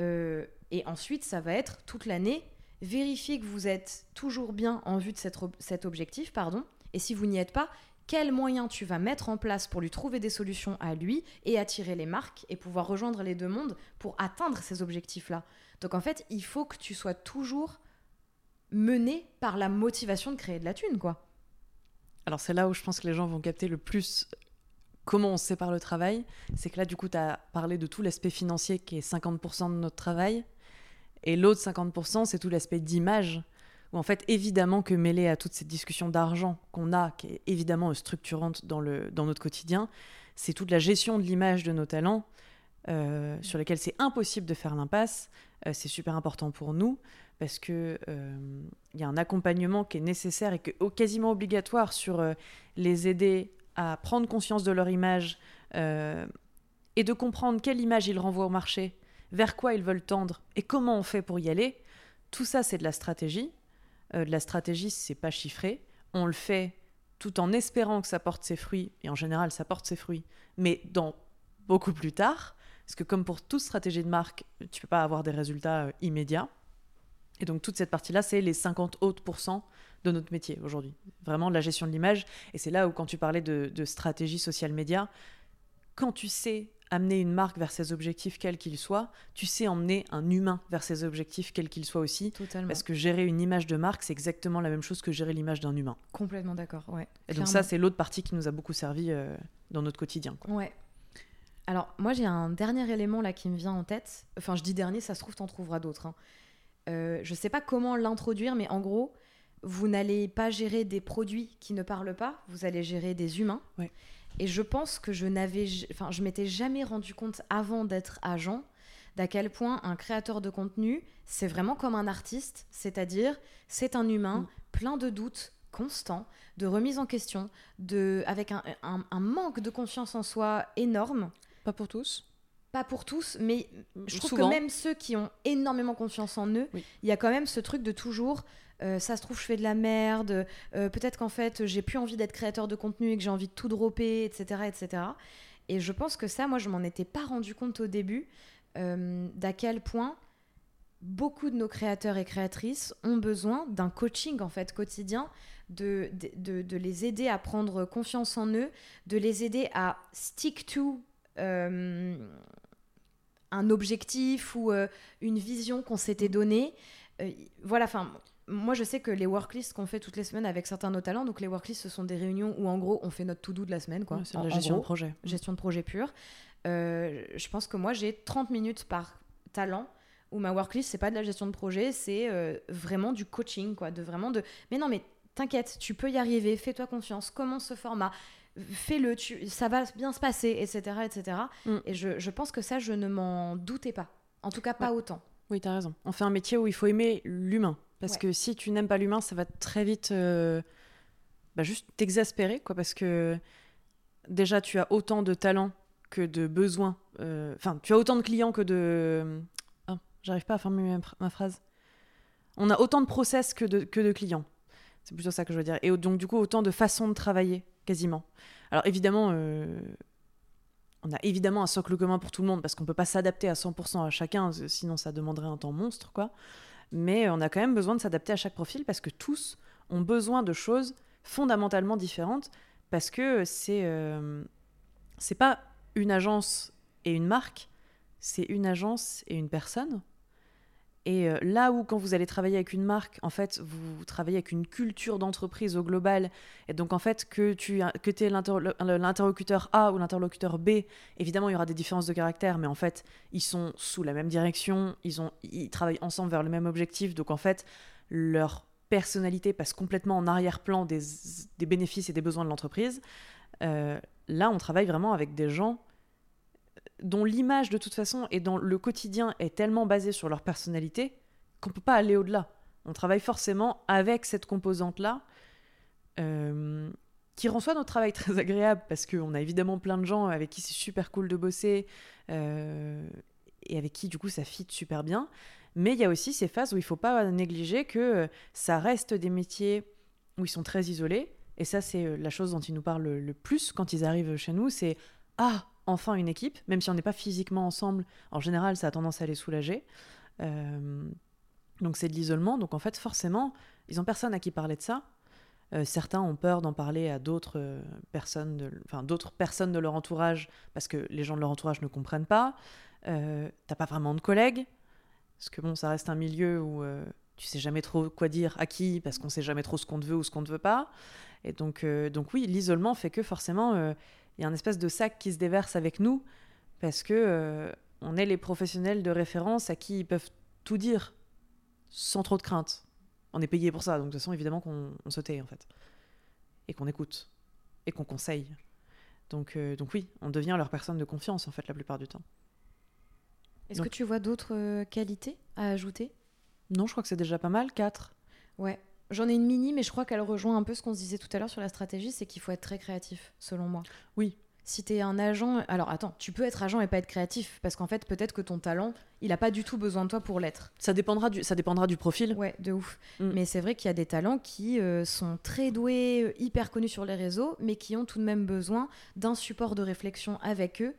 Euh, et ensuite, ça va être toute l'année vérifier que vous êtes toujours bien en vue de cet, ob- cet objectif, pardon. Et si vous n'y êtes pas, quels moyens tu vas mettre en place pour lui trouver des solutions à lui et attirer les marques et pouvoir rejoindre les deux mondes pour atteindre ces objectifs-là? Donc en fait, il faut que tu sois toujours mené par la motivation de créer de la thune, quoi.
Alors c'est là où je pense que les gens vont capter le plus comment on sépare le travail. C'est que là, du coup, tu as parlé de tout l'aspect financier qui est 50% de notre travail. Et l'autre 50%, c'est tout l'aspect d'image. Où en fait, évidemment que mêlé à toute cette discussion d'argent qu'on a, qui est évidemment structurante dans, le, dans notre quotidien, c'est toute la gestion de l'image de nos talents, euh, sur lesquels c'est impossible de faire l'impasse. Euh, c'est super important pour nous parce que euh, il y a un accompagnement qui est nécessaire et que, quasiment obligatoire sur euh, les aider à prendre conscience de leur image euh, et de comprendre quelle image ils renvoient au marché, vers quoi ils veulent tendre et comment on fait pour y aller. Tout ça, c'est de la stratégie. Euh, de la stratégie, c'est pas chiffré. On le fait tout en espérant que ça porte ses fruits, et en général, ça porte ses fruits, mais dans beaucoup plus tard. Parce que comme pour toute stratégie de marque, tu peux pas avoir des résultats euh, immédiats. Et donc toute cette partie-là, c'est les 50 autres pourcents de notre métier aujourd'hui. Vraiment la gestion de l'image. Et c'est là où quand tu parlais de, de stratégie social média, quand tu sais amener une marque vers ses objectifs quels qu'ils soient, tu sais emmener un humain vers ses objectifs quels qu'ils soient aussi.
Totalement.
Parce que gérer une image de marque, c'est exactement la même chose que gérer l'image d'un humain.
Complètement d'accord, ouais.
Et donc ça, c'est l'autre partie qui nous a beaucoup servi euh, dans notre quotidien. quoi.
Ouais. Alors, moi, j'ai un dernier élément là qui me vient en tête. Enfin, je dis dernier, ça se trouve, t'en trouveras d'autres. hein. Euh, je sais pas comment l'introduire, mais en gros, vous n'allez pas gérer des produits qui ne parlent pas, vous allez gérer des humains.
Ouais.
Et je pense que je n'avais, enfin, je m'étais jamais rendu compte avant d'être agent d'à quel point un créateur de contenu, c'est vraiment comme un artiste, c'est-à-dire c'est un humain
Mm.
plein de doutes constants, de remise en question, de, avec un, un- un manque de confiance en soi énorme.
Pas pour tous.
pas pour tous, mais je trouve
Souvent.
que même ceux qui ont énormément confiance en eux, il
Oui.
y a quand même ce truc de toujours. Euh, ça se trouve, je fais de la merde. euh, Peut-être qu'en fait, j'ai plus envie d'être créateur de contenu et que j'ai envie de tout dropper, etc., etc. Et je pense que ça, moi, je m'en étais pas rendu compte au début euh, d'à quel point beaucoup de nos créateurs et créatrices ont besoin d'un coaching en fait quotidien, de, de, de- de les aider à prendre confiance en eux, de les aider à stick to euh, un objectif ou euh, une vision qu'on s'était donnée. Euh, voilà, enfin, moi je sais que les worklists qu'on fait toutes les semaines avec certains de nos talents, donc les worklists ce sont des réunions où en gros on fait notre to-do de la semaine, quoi.
Ouais, c'est la gestion
gros
de projet.
gestion de projet pur. Euh, je pense que moi, j'ai 30 minutes par talent où ma worklist, c'est pas de la gestion de projet, c'est euh, vraiment du coaching, quoi. De vraiment de. Mais non, mais t'inquiète, tu peux y arriver, fais-toi confiance, commence ce format, fais-le, tu... ça va bien se passer, etc. etc.
Mm.
Et je, je pense que ça, je ne m'en doutais pas. En tout cas, pas
Ouais.
autant.
Oui, t'as raison. On fait un métier où il faut aimer l'humain. Parce
Ouais.
que si tu n'aimes pas l'humain, ça va très vite euh, bah, juste t'exaspérer, quoi. Parce que déjà, tu as autant de talent que de besoins. euh, Enfin, tu as autant de clients que de. Ah, j'arrive pas à formuler ma, phr- ma phrase. On a autant de process que de, que de clients. C'est plutôt ça que je veux dire. Et donc, du coup, autant de façons de travailler, quasiment. Alors, évidemment. euh, on a évidemment un socle commun pour tout le monde parce qu'on peut pas s'adapter à 100% à chacun, sinon ça demanderait un temps monstre, quoi. Mais on a quand même besoin de s'adapter à chaque profil parce que tous ont besoin de choses fondamentalement différentes parce que c'est euh, c'est pas une agence et une marque, c'est une agence et une personne. Et euh, là où quand vous allez travailler avec une marque, en fait, vous travaillez avec une culture d'entreprise au global, et donc en fait que tu que l'interlocuteur A ou l'interlocuteur B, évidemment il y aura des différences de caractère, mais en fait ils sont sous la même direction, ils, travaillent ensemble vers le même objectif, donc en fait leur personnalité passe complètement en arrière-plan des, des bénéfices et des besoins de l'entreprise. Euh, là on travaille vraiment avec des gens dont l'image de toute façon et dont le quotidien est tellement basé sur leur personnalité qu'on peut pas aller au-delà. On travaille forcément avec cette composante-là, euh, qui rend soit notre travail très agréable parce qu'on a évidemment plein de gens avec qui c'est super cool de bosser euh, et avec qui du coup ça fit super bien. Mais il y a aussi ces phases où il faut pas négliger que euh, ça reste des métiers où ils sont très isolés. Et ça, c'est la chose dont ils nous parlent le, le plus quand ils arrivent chez nous, c'est ah enfin une équipe, même si on n'est pas physiquement ensemble. En général, ça a tendance à les soulager. Euh, donc c'est de l'isolement. Donc en fait, forcément, ils ont personne à qui parler de ça. Euh, certains ont peur d'en parler à d'autres euh, personnes, de, enfin d'autres personnes de leur entourage, parce que les gens de leur entourage ne comprennent pas. T'as pas vraiment de collègues, parce que bon, ça reste un milieu où tu sais jamais trop quoi dire à qui, parce qu'on sait jamais trop ce qu'on te veut ou ce qu'on ne veut pas. Et donc, donc oui, l'isolement fait que forcément, il y a un espèce de sac qui se déverse avec nous, parce que euh, on est les professionnels de référence à qui ils peuvent tout dire sans trop de crainte. On est payé pour ça, donc de toute façon, évidemment qu'on on se tait en fait. Et qu'on écoute. Et qu'on conseille. Donc, euh, donc oui, on devient leur personne de confiance en fait la plupart du temps.
Est-ce que tu vois d'autres euh, qualités à ajouter?
Non, je crois que c'est déjà pas mal, 4.
Ouais. J'en ai une mini, mais je crois qu'elle rejoint un peu ce qu'on se disait tout à l'heure sur la stratégie, c'est qu'il faut être très créatif, selon moi.
Oui.
Si t'es un agent, alors attends, tu peux être agent et pas être créatif, parce qu'en fait, peut-être que ton talent, il a pas du tout besoin de toi pour l'être.
Ça dépendra du, ça dépendra du profil.
Ouais, de ouf.
Mm.
Mais c'est vrai qu'il y a des talents qui euh, sont très doués, euh, hyper connus sur les réseaux, mais qui ont tout de même besoin d'un support de réflexion avec eux.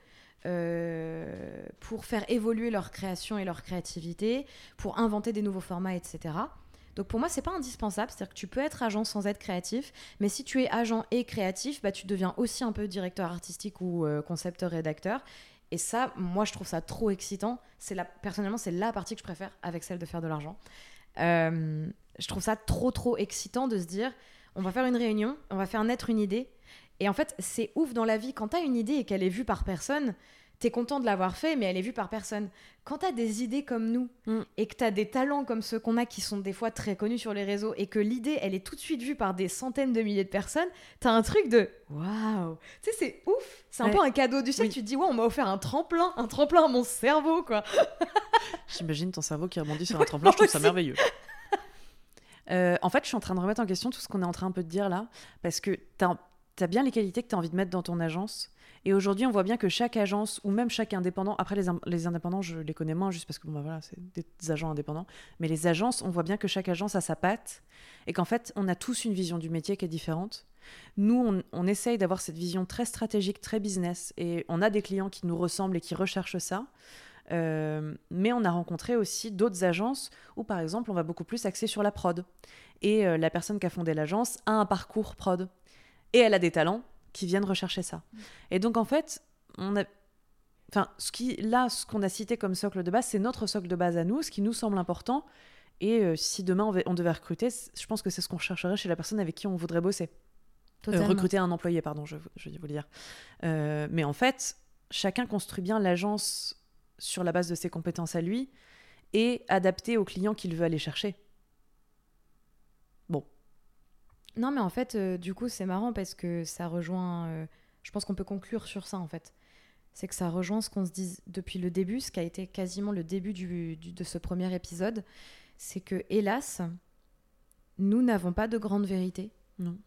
euh, pour faire évoluer leur création et leur créativité, pour inventer des nouveaux formats, etc. Donc pour moi, c'est pas indispensable, c'est-à-dire que tu peux être agent sans être créatif, mais si tu es agent et créatif, bah, tu deviens aussi un peu directeur artistique ou euh, concepteur-rédacteur. Et ça, moi, je trouve ça trop excitant. C'est personnellement, c'est la partie que je préfère avec celle de faire de l'argent. Euh, je trouve ça trop, trop excitant de se dire, on va faire une réunion, on va faire naître une idée. Et en fait, c'est ouf dans la vie, quand tu as une idée et qu'elle est vue par personne, content de l'avoir fait, mais elle est vue par personne. Quand tu as des idées comme nous
Mm.
et que tu as des talents comme ceux qu'on a qui sont des fois très connus sur les réseaux et que l'idée, elle est tout de suite vue par des centaines de milliers de personnes, tu as un truc de waouh Tu sais, c'est ouf C'est un
Ouais.
peu un cadeau du ciel.
Oui.
Tu te dis, ouais, on m'a offert un tremplin, un tremplin à mon cerveau, quoi.
J'imagine ton cerveau qui rebondit sur un tremplin, je trouve ça merveilleux. Euh, en fait, je suis en train de remettre en question tout ce qu'on est en train un peu de dire là, parce que t'as tu as bien les qualités que tu as envie de mettre dans ton agence. Et aujourd'hui, on voit bien que chaque agence, ou même chaque indépendant, après les, in- les indépendants, je les connais moins juste parce que bon, bah, voilà, c'est des agents indépendants, mais les agences, on voit bien que chaque agence a sa patte et qu'en fait, on a tous une vision du métier qui est différente. Nous, on, on essaye d'avoir cette vision très stratégique, très business, et on a des clients qui nous ressemblent et qui recherchent ça. Euh, mais on a rencontré aussi d'autres agences où, par exemple, on va beaucoup plus axer sur la prod. Et euh, la personne qui a fondé l'agence a un parcours prod. Et elle a des talents qui viennent rechercher ça. Et donc, en fait, on a. Enfin, ce qui, là, ce qu'on a cité comme socle de base, c'est notre socle de base à nous, ce qui nous semble important. Et euh, si demain on, va- on devait recruter, je pense que c'est ce qu'on chercherait chez la personne avec qui on voudrait bosser. Euh, recruter un employé, pardon, je, je vais vous le dire. Euh, mais en fait, chacun construit bien l'agence sur la base de ses compétences à lui et adapté aux clients qu'il veut aller chercher.
Non, mais en fait, euh, du coup, c'est marrant parce que ça rejoint. euh, je pense qu'on peut conclure sur ça, en fait. C'est que ça rejoint ce qu'on se dit depuis le début, ce qui a été quasiment le début du- du- de ce premier épisode. C'est que, hélas, nous n'avons pas de grande vérité.
Non.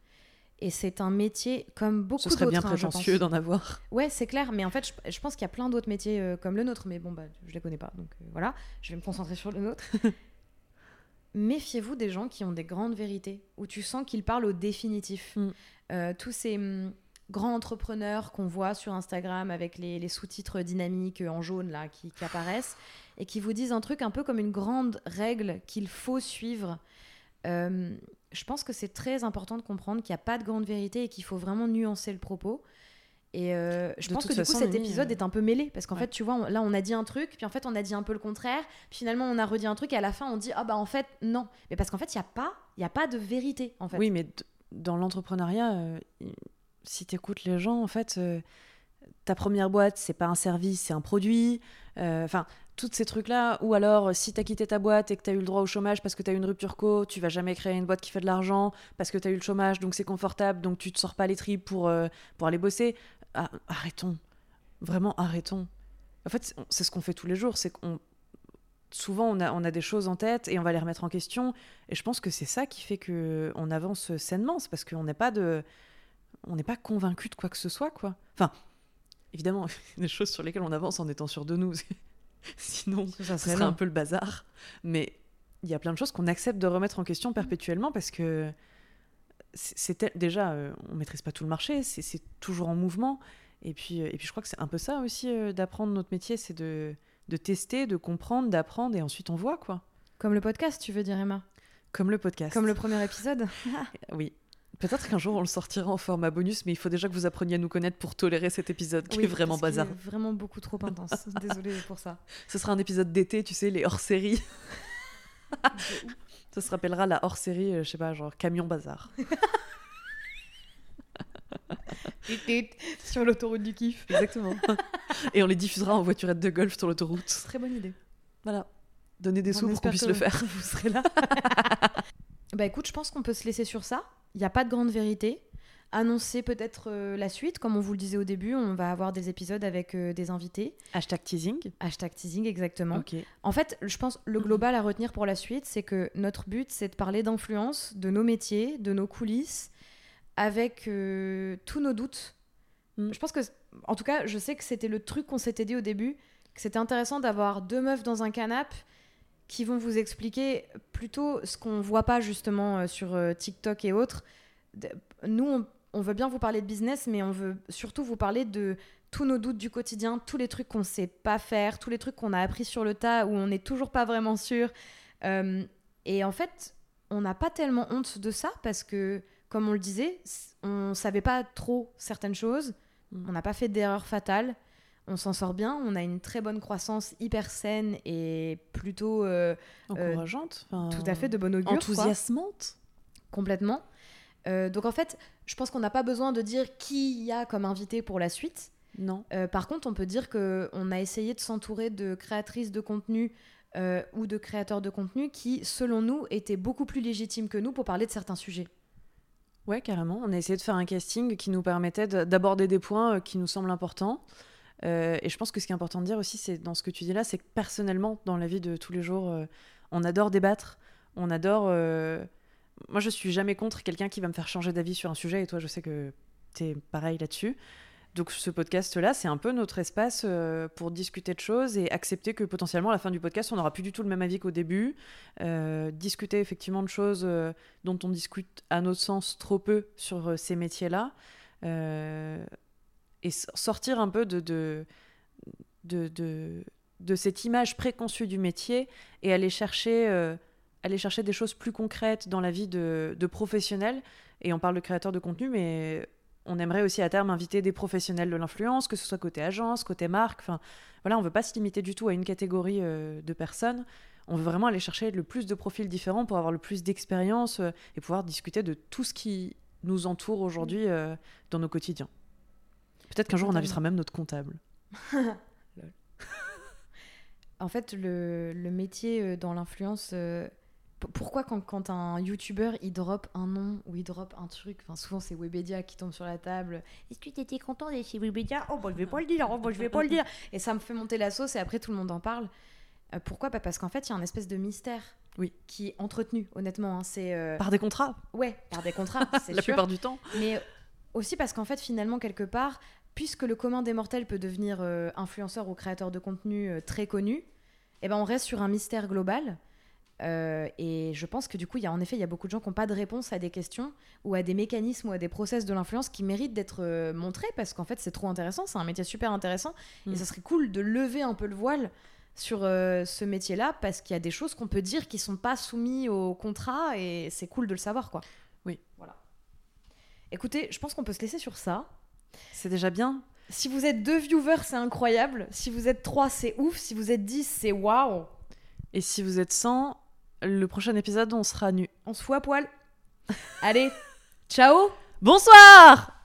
Et c'est un métier comme beaucoup
Ce
d'autres.
serait bien
hein,
prétentieux d'en avoir.
Ouais, c'est clair, mais en fait, je, je pense qu'il y a plein d'autres métiers euh, comme le nôtre, mais bon, bah, je les connais pas, donc voilà, je vais me concentrer sur le nôtre. Méfiez-vous des gens qui ont des grandes vérités, où tu sens qu'ils parlent au définitif.
Mm.
Euh, tous ces hum, grands entrepreneurs qu'on voit sur Instagram avec les, les sous-titres dynamiques en jaune là qui, qui apparaissent et qui vous disent un truc un peu comme une grande règle qu'il faut suivre. Euh, je pense que c'est très important de comprendre qu'il n'y a pas de grande vérité et qu'il faut vraiment nuancer le propos. Et euh, je
De
pense que du coup cet épisode
euh,
est un peu mêlé parce qu'en
ouais.
fait tu vois on- là on a dit un truc puis en fait on a dit un peu le contraire puis finalement on a redit un truc et à la fin on dit ah bah en fait non mais parce qu'en fait il y a pas il y a pas de vérité en fait
Oui, mais dans l'entrepreneuriat, euh, si tu écoutes les gens, en fait, euh, ta première boîte, c'est pas un service, c'est un produit. Enfin, tous ces trucs-là. Ou alors, si tu as quitté ta boîte et que tu as eu le droit au chômage parce que tu as eu une rupture co, tu vas jamais créer une boîte qui fait de l'argent parce que tu as eu le chômage, donc c'est confortable, donc tu te sors pas les tripes pour, euh, pour aller bosser. Ah, arrêtons. Vraiment, arrêtons. En fait, c'est ce qu'on fait tous les jours. C'est qu'on. Souvent, on a, on a des choses en tête et on va les remettre en question. Et je pense que c'est ça qui fait que on avance sainement. C'est parce qu'on n'est pas de, on n'est pas convaincu de quoi que ce soit, quoi. Enfin, évidemment, il y a des choses sur lesquelles on avance en étant sûr de nous. Sinon,
ça
serait un peu le bazar. Mais il y a plein de choses qu'on accepte de remettre en question perpétuellement parce que tel- déjà, euh, on maîtrise pas tout le marché, c'est toujours en mouvement. Et puis, euh, et puis je crois que c'est un peu ça aussi euh, d'apprendre notre métier, c'est de, de tester, de comprendre, d'apprendre et ensuite on voit quoi.
comme le podcast tu veux dire Emma?
Comme le podcast.
comme le premier épisode?
Oui. Peut-être qu'un jour on le sortira en format bonus, mais il faut déjà que vous appreniez à nous connaître pour tolérer cet épisode qui
Oui,
est vraiment bazar.
est vraiment beaucoup trop intense désolée pour ça
Ce sera un épisode d'été, tu sais, les hors-séries. Ça se rappellera la hors-série, euh, je sais pas, genre camion bazar.
sur l'autoroute du kiff
Exactement. Et on les diffusera en voiturette de golf sur l'autoroute.
très bonne idée
Voilà. Donner des
On
sous pour qu'on puisse
que
le faire.
vous serez là bah écoute je pense qu'on peut se laisser sur ça il n'y a pas de grande vérité annoncer peut-être euh, la suite comme on vous le disait au début on va avoir des épisodes avec euh, des invités
Hashtag teasing.
hashtag teasing exactement. En fait, je pense le global à retenir pour la suite, c'est que notre but, c'est de parler d'influence, de nos métiers, de nos coulisses, avec euh, tous nos doutes.
Mm.
Je pense que, en tout cas, je sais que c'était le truc qu'on s'était dit au début, que c'était intéressant d'avoir deux meufs dans un canapé qui vont vous expliquer plutôt ce qu'on voit pas justement sur TikTok et autres. Nous, on, on veut bien vous parler de business, mais on veut surtout vous parler de tous nos doutes du quotidien, tous les trucs qu'on sait pas faire, tous les trucs qu'on a appris sur le tas où on n'est toujours pas vraiment sûr. Euh, et en fait, on n'a pas tellement honte de ça parce que, comme on le disait, on savait pas trop certaines choses,
Mm.
on n'a pas fait d'erreurs fatales, on s'en sort bien, on a une très bonne croissance hyper saine et plutôt euh,
Encourageante. enfin,
tout à fait de bon augure. quoi.
Enthousiasmante.
Complètement. Euh, donc en fait, je pense qu'on n'a pas besoin de dire qui il y a comme invité pour la suite.
Non.
Euh, par contre, on peut dire que on a essayé de s'entourer de créatrices de contenu euh, ou de créateurs de contenu qui, selon nous, étaient beaucoup plus légitimes que nous pour parler de certains sujets.
Ouais, carrément. On a essayé de faire un casting qui nous permettait de- d'aborder des points qui nous semblent importants. Et je pense que ce qui est important de dire aussi, c'est dans ce que tu dis là, c'est que personnellement, dans la vie de tous les jours, on adore débattre. On adore. Moi, je suis jamais contre quelqu'un qui va me faire changer d'avis sur un sujet. Et toi, je sais que es pareil là-dessus. Donc ce podcast-là, c'est un peu notre espace euh, pour discuter de choses et accepter que potentiellement à la fin du podcast, on n'aura plus du tout le même avis qu'au début. Euh, discuter effectivement de choses euh, dont on discute à notre sens trop peu sur ces métiers-là. et sortir un peu de, de, de, de, cette image préconçue du métier et aller chercher, aller chercher des choses plus concrètes dans la vie de, de professionnels. Et on parle de créateurs de contenu, mais on aimerait aussi à terme inviter des professionnels de l'influence, que ce soit côté agence, côté marque. Enfin, voilà, on veut pas se limiter du tout à une catégorie euh, de personnes. On veut vraiment aller chercher le plus de profils différents pour avoir le plus d'expérience euh, et pouvoir discuter de tout ce qui nous entoure aujourd'hui euh, dans nos quotidiens. Peut-être qu'un jour on invitera même notre comptable.
en fait, le, le métier dans l'influence pourquoi quand, quand un youtubeur il drop un nom ou il drop un truc, enfin souvent c'est Webedia qui tombe sur la table. Est-ce que tu étais content d'être chez Webedia? Oh bah je vais pas le dire, oh bah je vais pas le dire. Et ça me fait monter la sauce et après tout le monde en parle. Euh, pourquoi? Bah, Parce qu'en fait il y a un espèce de mystère
oui.
qui est entretenu honnêtement. Hein. c'est euh,
Par des contrats?
Ouais, par des contrats, c'est
La plupart du temps.
Mais aussi parce qu'en fait finalement quelque part, puisque le commun des mortels peut devenir euh, influenceur ou créateur de contenu très connu, eh ben on reste sur un mystère global euh, et je pense que du coup, il y a en effet, il y a beaucoup de gens qui n'ont pas de réponse à des questions ou à des mécanismes ou à des process de l'influence qui méritent d'être euh, montrés parce qu'en fait, c'est trop intéressant, c'est un métier super intéressant et mm. ça serait cool de lever un peu le voile sur euh, ce métier-là parce qu'il y a des choses qu'on peut dire qui sont pas soumises au contrat et c'est cool de le savoir, quoi.
Oui.
Voilà. Écoutez, je pense qu'on peut se laisser sur ça.
C'est déjà bien.
Si vous êtes deux viewers, c'est incroyable. Si vous êtes trois, c'est ouf. Si vous êtes dix, c'est waouh.
Et si vous êtes 100, le prochain épisode, on sera nu.
On se fout à poil. Allez, ciao
Bonsoir